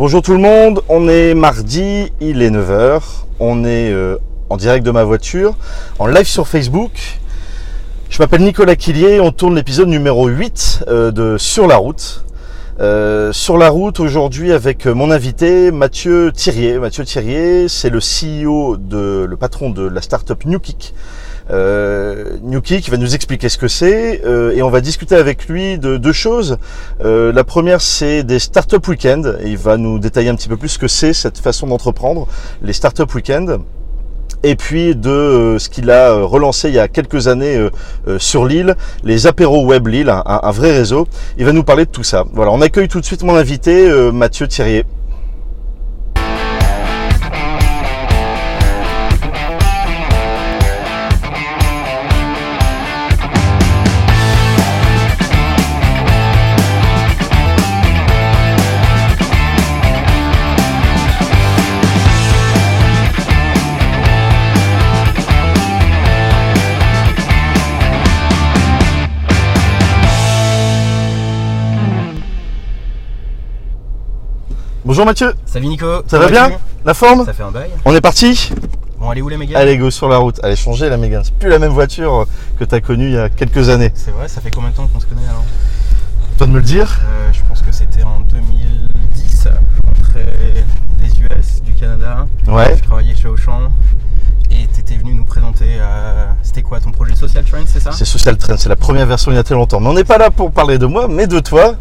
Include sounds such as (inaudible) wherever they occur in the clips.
Bonjour tout le monde, on est mardi, il est 9h, on est euh, en direct de ma voiture, en live sur Facebook. Je m'appelle Nicolas Quillier, on tourne l'épisode numéro 8 euh, de Sur la route. Euh, sur la route aujourd'hui avec mon invité Mathieu Thirier. Mathieu Thirier, c'est le CEO de le patron de la startup NewKick. Euh, Newkick va nous expliquer ce que c'est euh, et on va discuter avec lui de deux choses. Euh, la première c'est des startup week-end. Il va nous détailler un petit peu plus ce que c'est cette façon d'entreprendre, les startup week-end et puis de euh, ce qu'il a relancé il y a quelques années sur l'île, les apéros web Lille, un, vrai réseau. Il va nous parler de tout ça. Voilà, on accueille tout de suite mon invité, Mathieu Thirier. Bonjour Mathieu. Salut Nico. Ça va bien La forme? Ça fait un bail. On est parti? Bon, allez où la Mégane Allez, go sur la route. Allez, changer la Mégane. C'est plus la même voiture que tu as connue il y a quelques années. C'est vrai, ça fait combien de temps qu'on se connaît alors? Toi de me le dire euh, Je pense que c'était en 2010. Je rentrais des US, du Canada. Ouais. Je travaillais chez Auchan. Et tu étais venu nous présenter, euh, c'était quoi ton projet Social Trend, c'est ça? C'est Social Trend, c'est la première version il y a très longtemps. Mais on n'est pas là pour parler de moi, mais de toi.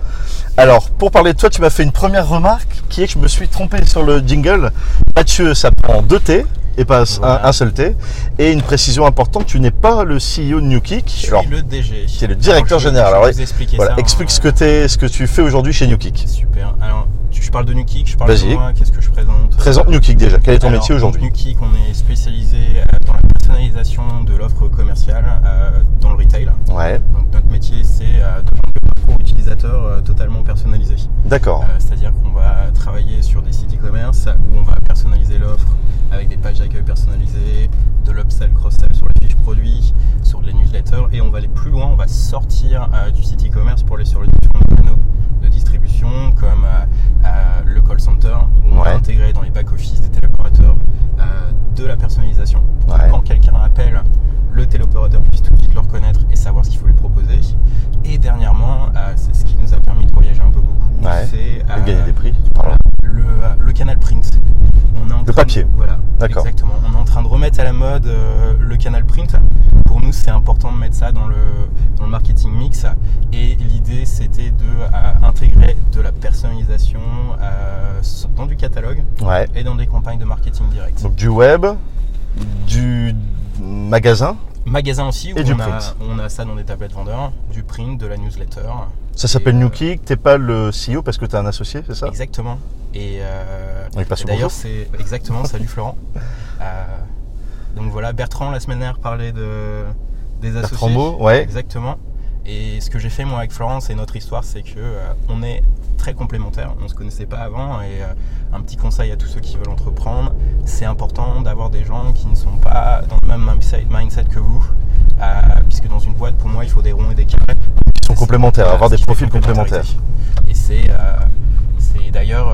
Alors, pour parler de toi, tu m'as fait une première remarque qui est que je me suis trompé sur le jingle. Mathieu, ça prend deux T et pas Voilà. un, un seul T. Et une précision importante, tu n'es pas le CEO de NewKick. Je suis le DG. qui est le directeur Alors, je- général. Je Alors, vous expliquer voilà, ça. explique hein. ce que, ce que tu fais aujourd'hui chez NewKick. Super. Alors, tu- je parle de NewKick, je parle de Vas-y. moi, qu'est-ce que je présente? Présente NewKick déjà. Quel est ton Alors, métier aujourd'hui? Donc, NewKick, on est spécialisé euh, dans la personnalisation de l'offre commerciale euh, dans le retail. Ouais, Donc notre métier, c'est euh, de parcours utilisateur euh, totalement personnalisé. d'accord. Euh, C'est-à-dire qu'on va travailler sur des sites e-commerce où on va personnaliser l'offre avec des pages d'accueil personnalisées, de l'upsell, cross-sell sur les fiches produits, sur de la newsletter, et on va aller plus loin, on va sortir euh, du site e-commerce pour aller sur les différents canaux de distribution comme euh, euh, le call center, où on Ouais. va intégrer dans les back-office des téléopérateurs de la personnalisation. Pour que Ouais. Quand quelqu'un appelle, le téléopérateur puisse tout de suite le reconnaître et savoir ce qu'il faut lui proposer. Et dernièrement, euh, c'est ce qui nous a permis de voyager un peu beaucoup, Ouais. c'est Et euh, gagner des prix. Pardon. le, euh, le canal print. On est en Le train papier. voilà. D'accord. Exactement. On est en train de remettre à la mode euh, le canal print. Pour nous, c'est important de mettre ça dans le, dans le marketing mix. Et l'idée, c'était de intégrer de la personnalisation euh, dans du catalogue Ouais. et dans des campagnes de marketing direct. Donc du web, du magasin. Magasin aussi, où Et du on, a, on a ça dans des tablettes vendeurs, du print, de la newsletter. Ça s'appelle euh, NewKick. T'es pas le CEO parce que t'es un associé, c'est ça? Exactement. Et, euh, et d'ailleurs, c'est exactement. Salut Florent. (laughs) Euh, donc voilà, Bertrand la semaine dernière parlait de des associés. Bertrand Beau, ouais. Exactement. Et ce que j'ai fait moi avec Florent, c'est notre histoire, c'est que euh, on est très complémentaires. On se connaissait pas avant et euh, un petit conseil à tous ceux qui veulent entreprendre, c'est important d'avoir des gens qui ne sont pas dans le même mindset, que vous, euh, puisque dans une boîte, pour moi, il faut des ronds et des carrés. Ils sont complémentaires, avoir des profils complémentaires. Et c'est euh, d'ailleurs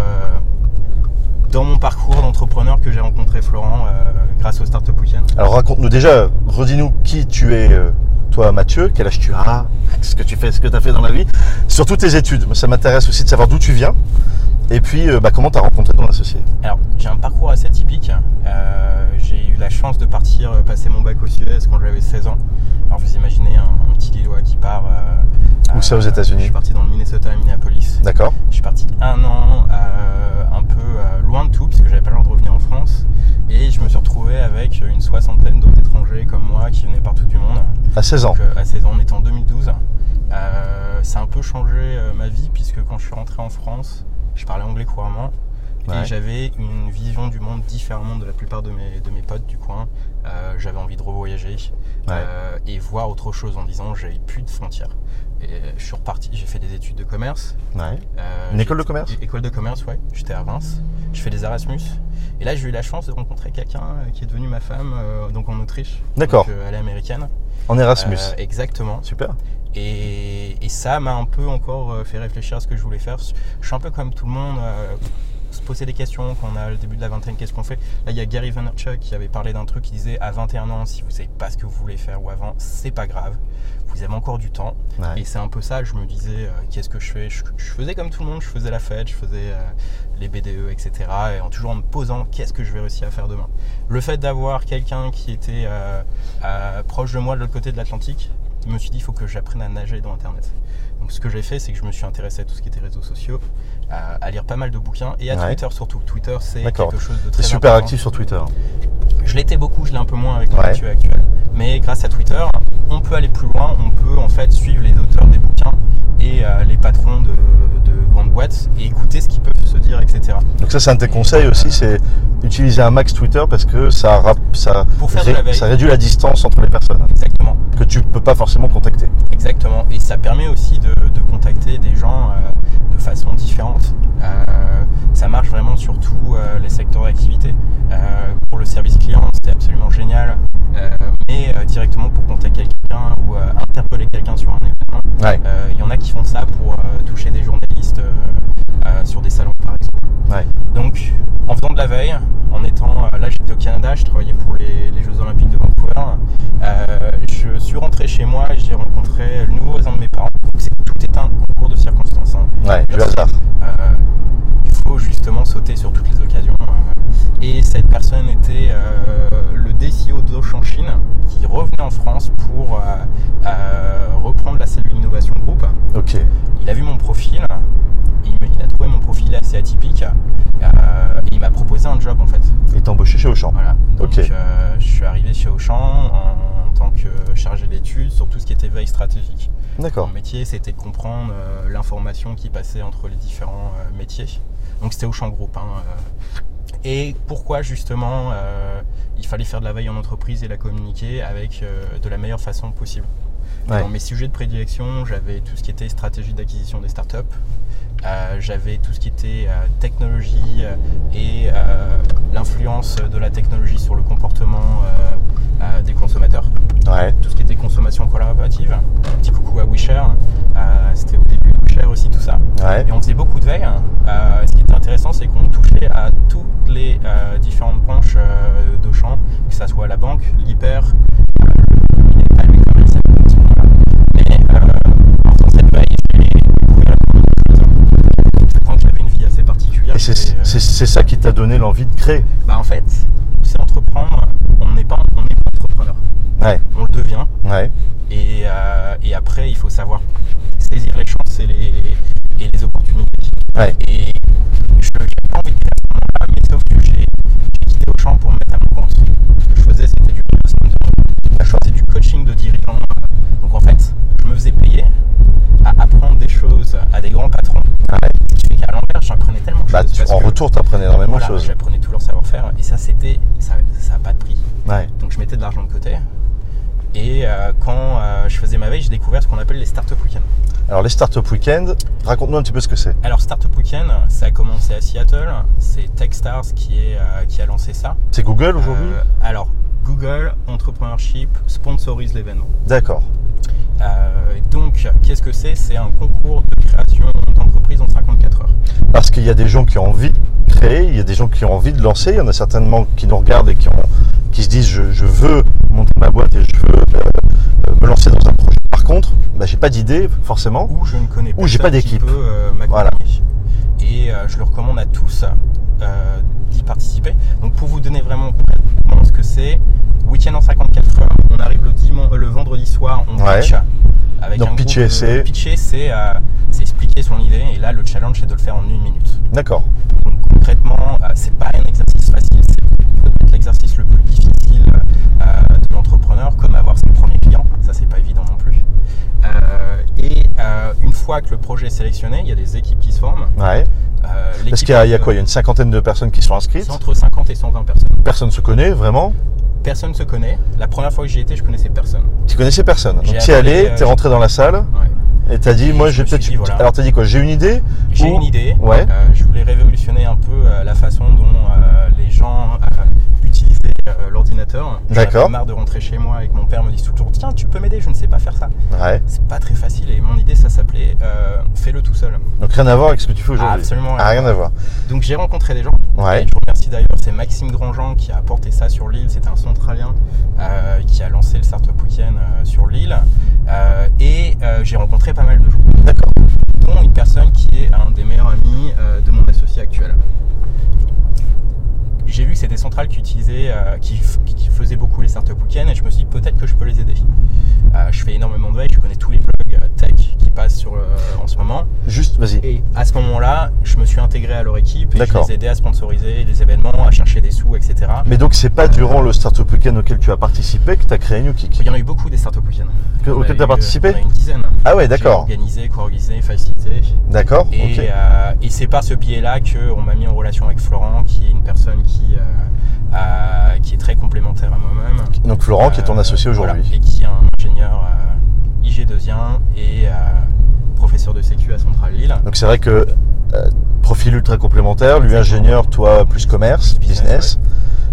dans mon parcours d'entrepreneur que j'ai rencontré Florent euh, grâce au Startup Weekend. Alors raconte-nous déjà, redis-nous qui tu es, euh, toi Mathieu, quel âge tu as, ce que tu fais, ce que tu as fait dans la vie, surtout tes études. Ça m'intéresse aussi de savoir d'où tu viens et puis euh, bah, comment tu as rencontré ton associé. Alors, j'ai un parcours assez atypique. Euh, j'ai eu la chance de partir euh, passer mon bac aux US quand j'avais 16 ans. Alors, vous imaginez un, un petit Lillois qui part. euh, Où ça, aux États-Unis Je suis parti dans le Minnesota à Minneapolis. D'accord Je suis parti un an euh, un peu euh, loin de tout, puisque j'avais pas le droit de revenir en France. Et je me suis retrouvé avec une soixantaine d'autres étrangers comme moi qui venaient partout du monde. À 16 ans. Donc, à 16 ans, on était en 2012. Euh, ça a un peu changé euh, ma vie, puisque quand je suis rentré en France, je parlais anglais couramment. Ouais. Et j'avais une vision du monde différemment de la plupart de mes, de mes potes du coin. Euh, j'avais envie de revoyager euh, et voir autre chose en disant j'avais plus de frontières. Et je suis reparti, j'ai fait des études de commerce. Ouais. Euh, Une école de commerce? École de commerce, ouais. J'étais à Reims. Je fais des Erasmus. Et là, j'ai eu la chance de rencontrer quelqu'un qui est devenu ma femme, donc en Autriche. D'accord. Est américaine. En Erasmus. Exactement. Super. Et, et ça m'a un peu encore fait réfléchir à ce que je voulais faire. Je suis un peu comme tout le monde. Se poser des questions quand on a le début de la vingtaine, qu'est-ce qu'on fait? Là, il y a Gary Vaynerchuk qui avait parlé d'un truc qui disait à 21 ans, si vous savez pas ce que vous voulez faire ou avant, c'est pas grave. Vous avez encore du temps. Ouais. Et c'est un peu ça, je me disais, euh, qu'est-ce que je fais? Je, je faisais comme tout le monde, je faisais la fête, je faisais euh, les BDE, etc. Et en toujours en me posant, qu'est-ce que je vais réussir à faire demain? Le fait d'avoir quelqu'un qui était euh, proche de moi de l'autre côté de l'Atlantique, je me suis dit, il faut que j'apprenne à nager dans Internet. Donc ce que j'ai fait, c'est que je me suis intéressé à tout ce qui était réseaux sociaux, à, à lire pas mal de bouquins et à Ouais. Twitter surtout. Twitter, c'est quelque chose de très super important. actif sur Twitter. Je l'étais beaucoup, je l'ai un peu moins avec mon Ouais. métier actuel. Mais grâce à Twitter, on peut aller plus loin, on peut en fait suivre les auteurs des bouquins et euh, les patrons de, de grandes boîtes et écouter ce qu'ils peuvent se dire, etc. Donc ça, c'est un de tes conseils aussi, c'est utiliser un max Twitter parce que ça, rap- ça, la réduit la distance entre les personnes Exactement, que tu peux pas forcément contacter. exactement. Et ça permet aussi de, de contacter des gens euh, façon différente. Euh, ça marche vraiment sur tous euh, les secteurs d'activité. Euh, pour le service client, c'était absolument génial. Mais directement pour contacter quelqu'un ou interpeller quelqu'un sur un événement, Ouais. Il y en a qui font ça pour toucher des journalistes sur des salons par exemple. Ouais. Donc en faisant de la veille, en étant euh, là j'étais au Canada, je travaillais pour les, les Jeux Olympiques de Vancouver. Euh, je suis rentré chez moi et j'ai rencontré le nouveau voisin de mes parents. Donc tout est un concours de circonstances. hein. Ouais, du Bien sûr, hasard. euh, il faut justement sauter sur toutes les Et cette personne était euh, le DCO d'Auchan Chine qui revenait en France pour euh, euh, reprendre la cellule Innovation Group. Ok. Il a vu mon profil, il, a trouvé mon profil assez atypique et il m'a proposé un job en fait. Et t'es embauché chez Auchan. Voilà. Donc je suis arrivé chez Auchan en, en tant que chargé d'études sur tout ce qui était veille stratégique. D'accord. Mon métier, c'était de comprendre l'information qui passait entre les différents métiers. Donc c'était au champ groupe. hein. Et pourquoi justement euh, il fallait faire de la veille en entreprise et la communiquer avec euh, de la meilleure façon possible. Ouais. Dans mes sujets de prédilection, j'avais tout ce qui était stratégie d'acquisition des startups. Euh, j'avais tout ce qui était technologie et l'influence de la technologie sur le comportement des consommateurs Ouais. tout ce qui était consommation collaborative. Un petit coucou à. Euh, C'était au début de WeShare aussi tout ça. Ouais. Et on faisait beaucoup de veille. Et c'est ça qui t'a donné l'envie de créer. bah, en fait, c'est entreprendre, on n'est pas, on pas entrepreneur. Ouais. On le devient. Ouais. Et, euh, et après, il faut savoir saisir les chances et les, et les opportunités. Ouais. Et je n'avais pas envie de faire ce moment-là, mais sauf que j'ai j'ai quitté Auchan pour me mettre à mon compte. Ce que je faisais, c'était du replacement de je faisais du coaching de dirigeants. Donc en fait, je me faisais payer à apprendre des choses à des grands patrons. Ouais. Ce qui fait qu'à l'envers, j'apprenais tellement de Bah, tu- en retour, t'apprenais énormément voilà, de choses. J'apprenais tout leur savoir-faire. Et ça, c'était, ça n'a pas de prix. Ouais. Donc je mettais de l'argent de côté. Et euh, quand euh, je faisais ma veille, j'ai découvert ce qu'on appelle les Startup Weekends. Alors, les Startup Weekend, raconte-nous un petit peu ce que c'est. Alors Startup Weekend, ça a commencé à Seattle. C'est Techstars qui, est, euh, qui a lancé ça. C'est Google aujourd'hui alors Google Entrepreneurship sponsorise l'événement. D'accord. Euh, donc qu'est-ce que c'est? C'est un concours de création d'entreprise en 54 heures. Parce qu'il y a des gens qui ont envie de créer, il y a des gens qui ont envie de lancer, il y en a certainement qui nous regardent et qui, ont, qui se disent je, je veux monter ma boîte et je veux euh, me lancer dans un projet. Par contre, bah, j'ai pas d'idée forcément. Où je ne connais Ou j'ai pas d'équipe. euh, m'accompagner. Et je le recommande à tous d'y participer. Donc pour vous donner vraiment concrètement ce que c'est, week-end en 54 heures, on arrive le, euh, le vendredi soir, on Ouais. pitch. Avec Donc un pitcher, c'est- Pitcher, c'est euh, c'est expliquer son idée. Et là, le challenge, c'est de le faire en une minute. D'accord. Donc concrètement, euh, c'est pas un exercice facile, c'est peut-être l'exercice le plus difficile euh, de l'entrepreneur, comme avoir ses premiers clients. Ça, c'est pas évident non plus. Et une fois que le projet est sélectionné, il y a des équipes qui se forment. Ouais. Parce qu'il y, a- y quoi Il y a une cinquantaine de personnes qui sont inscrites. C'est entre 50 et 120 personnes. Personne se connaît vraiment. Personne se connaît. La première fois que j'y étais, je connaissais personne. Tu connaissais personne. Donc tu es allé, tu es rentré dans la salle Ouais. et tu as dit Et moi je suis peut-être. voilà. Alors tu as dit quoi J'ai une idée J'ai Ou- une idée. Ouais. Euh, je voulais révolutionner un peu euh, la façon dont euh, les gens l'ordinateur. J'en avais D'accord. marre de rentrer chez moi et que mon père me dise toujours Tiens, tu peux m'aider, je ne sais pas faire ça. Ouais. C'est pas très facile et mon idée, ça s'appelait euh, Fais-le tout seul. Ok. rien à voir avec ce que tu fais Ah, aujourd'hui. absolument Ah, rien à voir. Donc j'ai rencontré des gens. Ouais. Et je vous remercie d'ailleurs, c'est Maxime Grandjean qui a apporté ça sur l'île. C'est un centralien euh, qui a lancé le Startup Weekend euh, sur l'île. Euh, et euh, j'ai rencontré pas mal de gens, D'accord. dont une personne qui est un des meilleurs amis euh, de mon associé actuel. J'ai vu que c'était Central qui utilisait, euh, qui, qui faisait beaucoup les Startup Weekend et je me suis dit peut-être que je peux les aider. Euh, je fais énormément de veille, je connais tous les blogs euh, tech qui passent sur, euh, en ce moment. Juste, vas-y. Et à ce moment-là, je me suis intégré à leur équipe et je les ai aidés à sponsoriser les événements, à chercher des sous, etc. Mais donc, c'est pas durant le Startup Weekend auquel tu as participé que tu as créé New Kick Il y en a eu beaucoup des startup week-end. Auquel eu, t'as euh, participé On a une dizaine. Ah ouais, d'accord. Organisé, co-organisé, facilité. D'accord. Et, ok. euh, et c'est par ce biais-là qu'on m'a mis en relation avec Florent, qui est une personne qui, euh, qui est très complémentaire à moi-même. Donc, Florent, qui est ton Euh, associé voilà, aujourd'hui. et qui est un ingénieur euh, IG2I et euh, professeur de sécu à Centrale Lille. Donc, c'est vrai que profil ultra complémentaire, lui ingénieur, toi plus commerce, Business.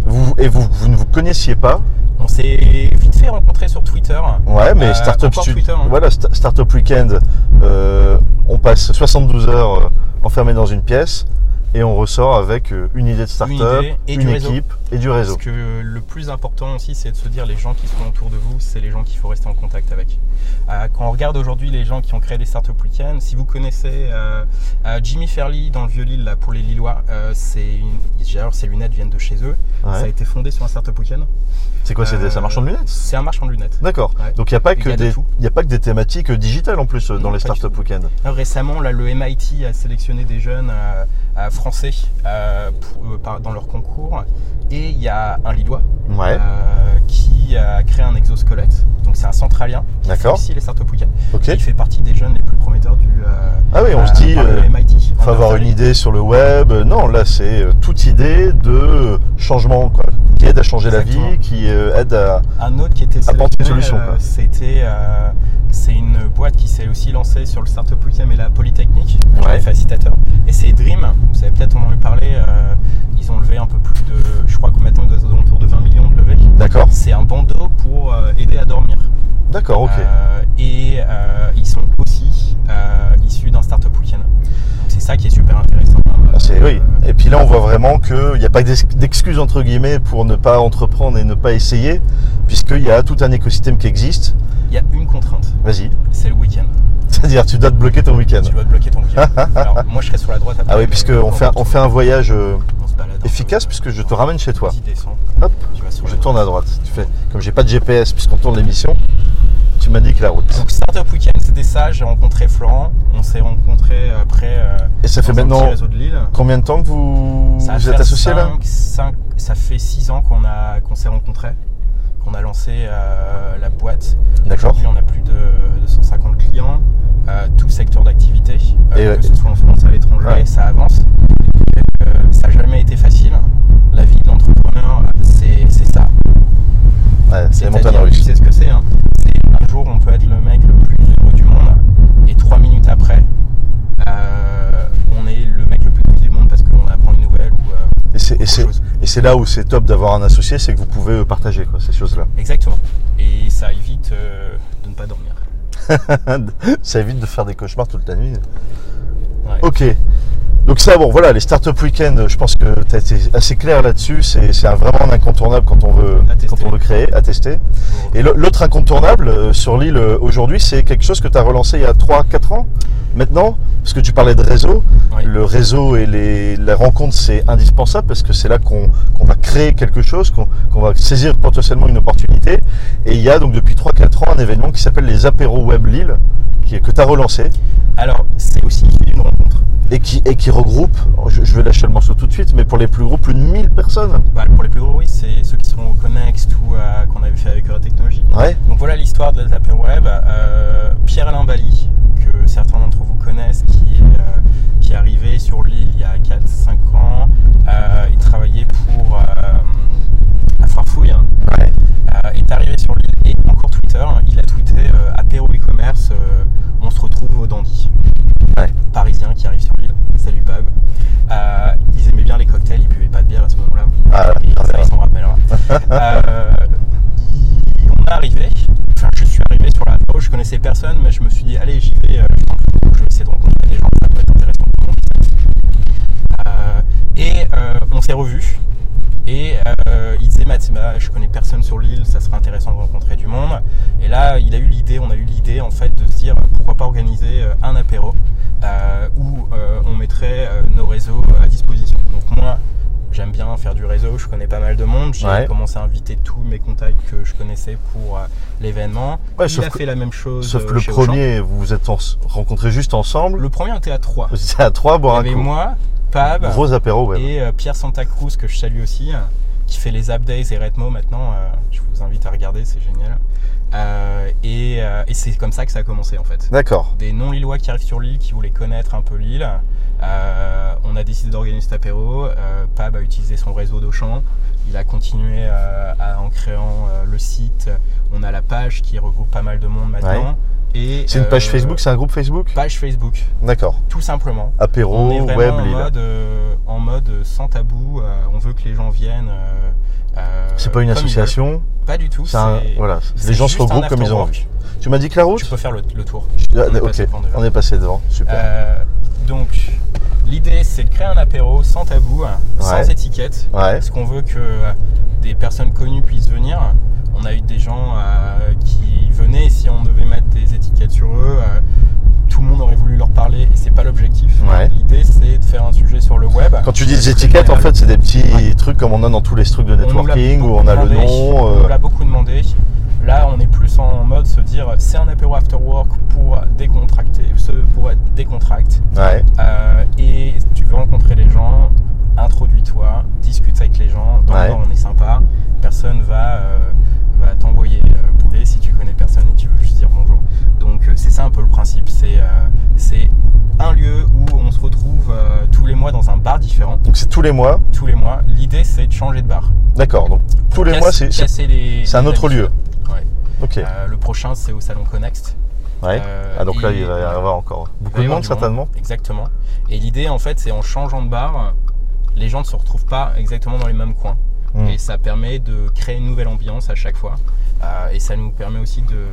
Vous, et vous, vous ne vous connaissiez pas On s'est vite fait rencontrer sur Twitter. Ouais, mais Euh, Startup Twitter, hein. Voilà, Sta- Startup Weekend, euh, on passe 72 heures enfermés dans une pièce et on ressort avec euh, une idée de startup, une réseau. équipe et du réseau. Parce que le plus important aussi, c'est de se dire les gens qui sont autour de vous, c'est les gens qu'il faut rester en contact avec. Euh, quand on regarde aujourd'hui les gens qui ont créé des startup week-ends, si vous connaissez euh, euh, Jimmy Fairley dans le Vieux-Lille, là, pour les Lillois, euh, c'est une- d'ailleurs, ses lunettes viennent de chez eux. Ouais. Ça a été fondé sur un startup week-end. C'est quoi, c'est Euh, un marchand de lunettes? C'est un marchand de lunettes. D'accord. Ouais. Donc il n'y a, pas que y a de des- y a pas que des thématiques euh, digitales en plus euh, dans Non, les pas du Startup tout. Weekend. Récemment, là, le MIT a sélectionné des jeunes euh, euh, français euh, pour- euh, par- dans leur concours. Et il y a un Lillois Ouais, euh, qui a créé un exosquelette. Donc c'est un centralien. qui fait D'accord. aussi les startup week ok. Il fait partie des jeunes les plus prometteurs du. euh, Ah oui, on euh, se dit, par le euh, MIT. Faut avoir une idée sur le web. Non, là c'est euh, toute idée de changement, quoi, qui aide à changer la vie, qui euh, aide à. Un autre qui était une solution, euh, c'était. euh, c'est une boîte qui s'est aussi lancée sur le Startup Weekend et la Polytechnique. Ouais. Facilitateur. Et c'est Dream. Vous avez peut-être entendu parler. euh, ils ont levé un peu plus de. Je crois que maintenant ils doivent autour de 20 millions de levées. D'accord, C'est un bandeau pour aider à dormir. d'accord, ok. Et ils sont aussi issus d'un Startup Weekend. C'est ça qui est super intéressant. Ah, c'est- Euh, oui. Et puis là, on voit vraiment qu'il n'y a pas d'ex- d'excuses entre guillemets pour ne pas entreprendre et ne pas essayer, puisqu'il y a tout un écosystème qui existe. Il y a une contrainte, Vas-y. c'est le week-end. C'est-à-dire, tu dois te bloquer ton week-end. Tu dois te bloquer ton week-end. (laughs) Alors moi je serai sur la droite après. Ah oui, puisqu'on fait, on fait un voyage euh, efficace, puisque je te ramène chez toi. Hop, Tu vas sur je tourne à droite. Tu fais, comme j'ai pas de GPS, puisqu'on tourne l'émission, tu m'indiques la route. Donc Startup Weekend c'était ça, j'ai rencontré Florent, on s'est rencontrés après euh, Et ça fait un maintenant petit réseau de Lille. combien de temps que vous, Ça vous êtes associés là cinq- cinq- Ça fait 6 ans qu'on a qu'on s'est rencontrés, qu'on a lancé euh, la boîte. D'accord. Aujourd'hui, on a plus de, de 150 clients, euh, tout secteur d'activité, euh, que ce soit en France, à l'étranger, Ouais. ça avance. Euh, ça n'a jamais été facile. La vie d'entrepreneur, c'est c'est ça. Ouais, c'est C'est-à-dire, montagnes tu sais ce que c'est. Hein. Jour, on peut être le mec le plus heureux du monde, et trois minutes après, euh, on est le mec le plus triste du monde parce qu'on apprend une nouvelle ou euh, Et c'est- là où c'est top d'avoir un associé, c'est que vous pouvez euh, partager quoi, ces choses-là. Exactement. Et ça évite euh, de ne pas dormir. (laughs) ça évite de faire des cauchemars toute la nuit. Ouais. Ok. Donc ça, bon, voilà, les startup week-end, je pense que tu as été assez clair là-dessus. C'est vraiment un incontournable quand on veut, quand on veut créer, à tester. Et l'autre incontournable euh, sur l'île euh, aujourd'hui, c'est quelque chose que tu as relancé il y a 3-4 ans maintenant, parce que tu parlais de réseau. Oui. Le réseau et les, la rencontre, c'est indispensable parce que c'est là qu'on qu'on va créer quelque chose, qu'on qu'on va saisir potentiellement une opportunité. Et il y a donc depuis 3-4 ans un événement qui s'appelle les apéros web Lille, qui, que tu as relancé Alors, c'est aussi d'une rencontre. Et qui, et qui regroupe, je, je vais lâcher le morceau tout de suite, mais pour les plus gros, plus de 1000 personnes. Bah, pour les plus gros, oui, c'est ceux qui sont au Connext ou euh, qu'on avait fait avec Eura Technologies. Ouais, Donc voilà l'histoire de l'Apéro Web. Euh, Pierre-Alain Bali, que certains d'entre vous connaissent, qui est, euh, qui est arrivé sur l'île il y a 4-5 ans. Il travaillait pour à Farfouille. ouais. Est arrivé sur l'île et encore Twitter. Il a tweeté apéro e-commerce, on se retrouve au Dandy. Ouais. Parisien qui arrive sur l'île. Salut Pab. Euh, ils aimaient bien les cocktails, ils buvaient pas de bière à ce moment-là. Ah, Et ah, ça, il s'en rappellera. Euh, il- on est arrivé, enfin je suis arrivé sur la page, je connaissais personne, mais je me suis dit allez j'y vais, euh, je, pense que je vais essayer de rencontrer des gens, ça peut être intéressant. s'est revus. Et euh, il disait, Mathima, je connais personne sur l'île, ça serait intéressant de rencontrer du monde. Et là, il a eu l'idée, on a eu l'idée en fait de se dire pourquoi pas organiser euh, un apéro euh, où euh, on mettrait nos réseaux à disposition. Donc moi, j'aime bien faire du réseau, je connais pas mal de monde. J'ai Ouais. commencé à inviter tous mes contacts que je connaissais pour euh, l'événement. Ouais, il a que- fait la même chose. Sauf que le Auchan. premier, vous vous êtes en- rencontrés juste ensemble. Le premier était à 3. Vous étiez à trois boire un coup. moi, Pab Gros apéro, ouais. et euh, Pierre Santa Cruz que je salue aussi, qui fait les Days et Redmo maintenant. euh, je vous invite à regarder, c'est génial. Euh, et euh, et c'est comme ça que ça a commencé en fait. D'accord. Des non-lillois qui arrivent sur l'île, qui voulaient connaître un peu l'île. Euh, on a décidé d'organiser cet apéro. Pab a utilisé son réseau d'Auchan. Il a continué à- en créant le site. On a la page qui regroupe pas mal de monde maintenant. Et, C'est une page Facebook, c'est un groupe Facebook Page Facebook, D'accord. tout simplement. Apéro, On est web, en, mode, en mode sans tabou. on veut que les gens viennent. Euh, C'est pas une association. Pas du tout. C'est un- voilà. Les gens se regroupent comme ils ont envie. Tu m'as dit que la route Tu peux faire le, le tour. Ah, on est passé devant déjà. on est passé devant. Super. Euh, donc, l'idée c'est de créer un apéro sans tabou, sans étiquette. Ouais. Parce qu'on veut que des personnes connues puissent venir. On a eu des gens euh, qui venaient et si on devait mettre des étiquettes sur eux, tout le monde aurait voulu leur parler et c'est pas l'objectif. Ouais. L'idée c'est de faire un sujet sur le web. Quand tu dis des étiquettes, en fait, c'est des petits Ouais. trucs comme on a dans tous les trucs de On networking où on a le nom. On euh, l'a beaucoup demandé. Là, on est plus en mode se dire c'est un apéro after work pour décontracter, pour être décontract. Ouais. Euh, et tu veux rencontrer les gens, introduis-toi, discute avec les gens. Dans Ouais. le on est sympa. Personne va, euh, va t'envoyer bouler si tu connais personne et tu veux juste dire bonjour. Donc c'est ça un peu le principe. C'est c'est un lieu où on se retrouve euh, tous les mois dans un bar différent. Donc c'est tous les mois. Tous les mois. L'idée c'est de changer de bar. D'accord. Donc tous les mois, c'est c'est- un autre lieu. Ouais. Ok. Euh, le prochain c'est au salon Connext. Ouais. Euh, Ah donc là, il va y avoir encore beaucoup de monde certainement. Exactement. Et l'idée, en fait, c'est en changeant de bar, les gens ne se retrouvent pas exactement dans les mêmes coins. Hmm. Et ça permet de créer une nouvelle ambiance à chaque fois. Et ça nous permet aussi de,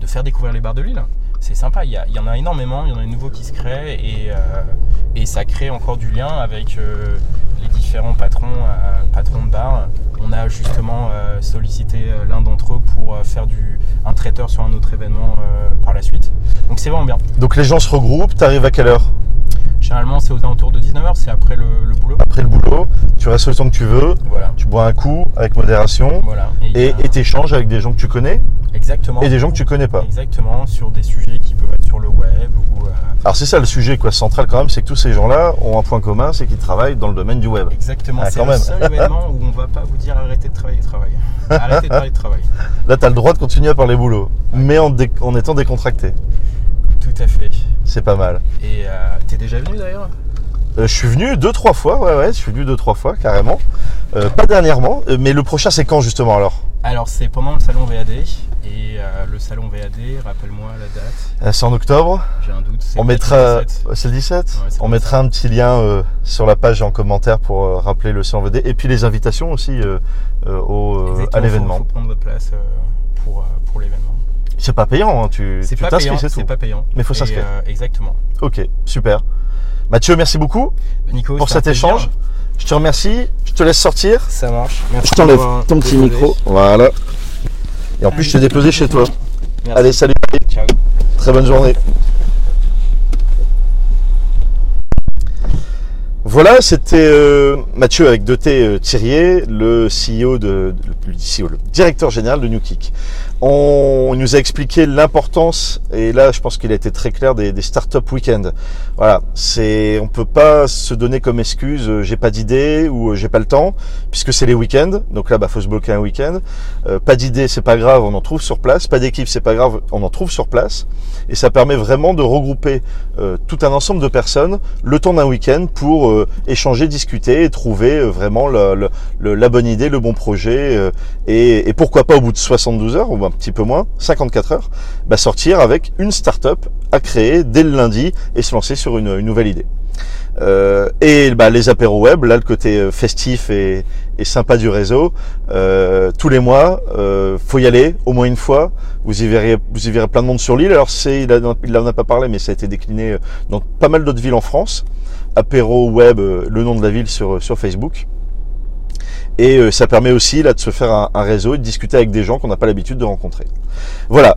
de faire découvrir les bars de Lille. C'est sympa, il y, a- il y en a énormément, il y en a de nouveaux qui se créent et, euh, et ça crée encore du lien avec euh, les différents patrons, euh, patrons de bars. On a justement sollicité l'un d'entre eux pour faire du, un traiteur sur un autre événement par la suite. Donc c'est vraiment bien. Donc les gens se regroupent. T'arrives à quelle heure? Généralement, c'est aux alentours de 19h, c'est après le, le boulot. Après le boulot. Tu restes le temps que tu veux. Voilà. Tu bois un coup avec modération. Voilà. Et a- et t'échanges avec des gens que tu connais exactement. et des gens que tu connais pas. Exactement, sur des sujets qui peuvent être sur le web ou. euh, Alors c'est ça le sujet quoi central quand même, c'est que tous ces gens-là ont un point commun, c'est qu'ils travaillent dans le domaine du web. exactement, Ah, c'est le même. seul (laughs) événement où on va pas vous dire arrêtez de travailler, travail. Arrêtez de parler de travail. Là, tu as le droit de continuer à parler boulot, mais en étant décontracté. Tout à fait. C'est pas mal. Et euh, t'es déjà venu d'ailleurs? Euh, je suis venu deux, trois fois, ouais, ouais, je suis venu deux, trois fois, carrément. Euh, pas dernièrement, euh, mais le prochain, c'est quand justement alors? Alors, c'est pendant le salon VAD. Et le salon VAD, rappelle-moi la date, C'est en octobre? j'ai un doute. c'est On mettra. le 17. Ouais, C'est le 17 Ouais, c'est On mettra un petit lien sur la page en commentaire pour rappeler le CNVD. Et puis les invitations aussi au, à l'événement. Faut, faut prendre votre place pour, pour l'événement. C'est pas payant, hein, tu C'est tu pas t'inscris, payant, c'est c'est tout. pas payant. Mais faut Et, s'inscrire. euh, exactement. Ok, super. Mathieu, merci beaucoup Nico, pour c'était un cet plaisir. échange. Je te remercie. Je te laisse sortir. Ça marche. Merci Je t'enlève d'avoir ton petit déposé. micro. Voilà. Et en plus, je t'ai déposé chez toi. Merci. Allez, salut. Ciao. Très bonne journée. Voilà, c'était euh, Mathieu avec Doté euh, Thirier, le CEO de, le, CEO, le directeur général de NewKick. On, nous a expliqué l'importance, et là je pense qu'il a été très clair, des, des startup week-ends. Voilà, c'est, on peut pas se donner comme excuse, euh, j'ai pas d'idée ou euh, j'ai pas le temps, puisque c'est les week-ends. Donc là, bah faut se bloquer un week-end. Euh, pas d'idée, c'est pas grave, on en trouve sur place. Pas d'équipe, c'est pas grave, on en trouve sur place. Et ça permet vraiment de regrouper tout un ensemble de personnes le temps d'un week-end pour échanger, discuter et trouver vraiment la bonne idée, le bon projet. et, pourquoi pas au bout de 72 heures, un petit peu moins, 54 heures, bah, sortir avec une start-up à créer dès le lundi et se lancer sur une, nouvelle idée. Euh, et bah, les apéros web, là le côté euh, festif et, sympa du réseau, euh, tous les mois, euh, faut y aller au moins une fois. Vous y verrez, vous plein de monde sur l'île. Alors c'est, il, a- il en a pas parlé, mais ça a été décliné euh, dans pas mal d'autres villes en France. apéro web, le nom de la ville sur Facebook. Et ça permet aussi là de se faire un réseau et de discuter avec des gens qu'on n'a pas l'habitude de rencontrer. Voilà,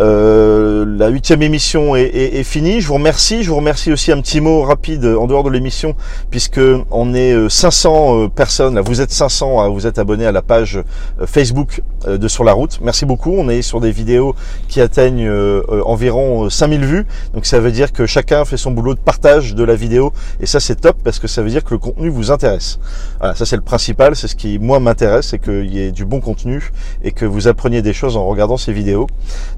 euh, la huitième émission est, est, finie. Je vous remercie. Je vous remercie aussi un petit mot rapide en dehors de l'émission, puisque on est 500 euh, euh, personnes. Là, vous êtes 500 à vous êtes abonnés à la page Facebook de Sur la route. Merci beaucoup. On est sur des vidéos qui atteignent environ 5000 vues. Donc ça veut dire que chacun fait son boulot de partage de la vidéo. Et ça c'est top parce que ça veut dire que le contenu vous intéresse. Voilà, ça c'est le principal. C'est ce qui moi m'intéresse, c'est qu'il y ait du bon contenu et que vous appreniez des choses en regardant ces vidéos.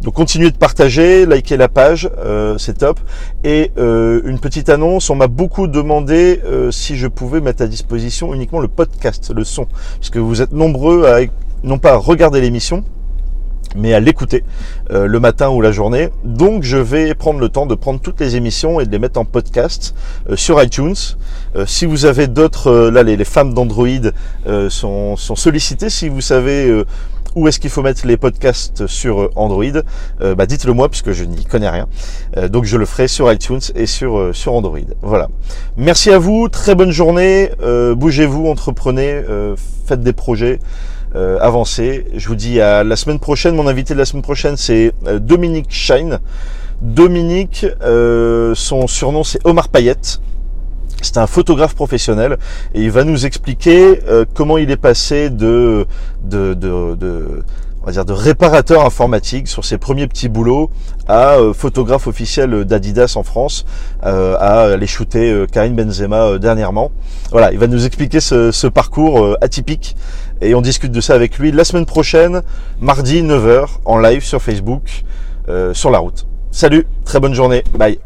Donc continuez de partager, likez la page, euh, c'est top. Et euh, une petite annonce, on m'a beaucoup demandé euh, si je pouvais mettre à disposition uniquement le podcast, le son, puisque vous êtes nombreux à non pas à regarder l'émission, mais à l'écouter le matin ou la journée. Donc je vais prendre le temps de prendre toutes les émissions et de les mettre en podcast sur iTunes. si vous avez d'autres, là les, les, femmes d'Android sont, sont sollicitées. Si vous savez où est-ce qu'il faut mettre les podcasts sur euh, Android? Euh, bah Dites-le moi puisque je n'y connais rien. Euh, donc je le ferai sur iTunes et sur, sur Android. Voilà. Merci à vous, très bonne journée. Bougez-vous, entreprenez, faites des projets. avancez. Je vous dis à la semaine prochaine. Mon invité de la semaine prochaine, c'est Dominique Shine. Dominique, son surnom c'est Omar Payette. C'est un photographe professionnel et il va nous expliquer euh, comment il est passé de, on va dire de réparateur informatique sur ses premiers petits boulots à euh, photographe officiel d'Adidas en France, euh, à aller shooter Karim Benzema dernièrement. Voilà, il va nous expliquer ce, ce parcours atypique et on discute de ça avec lui la semaine prochaine, mardi 9h en live sur Facebook, sur la route. Salut, très bonne journée, bye.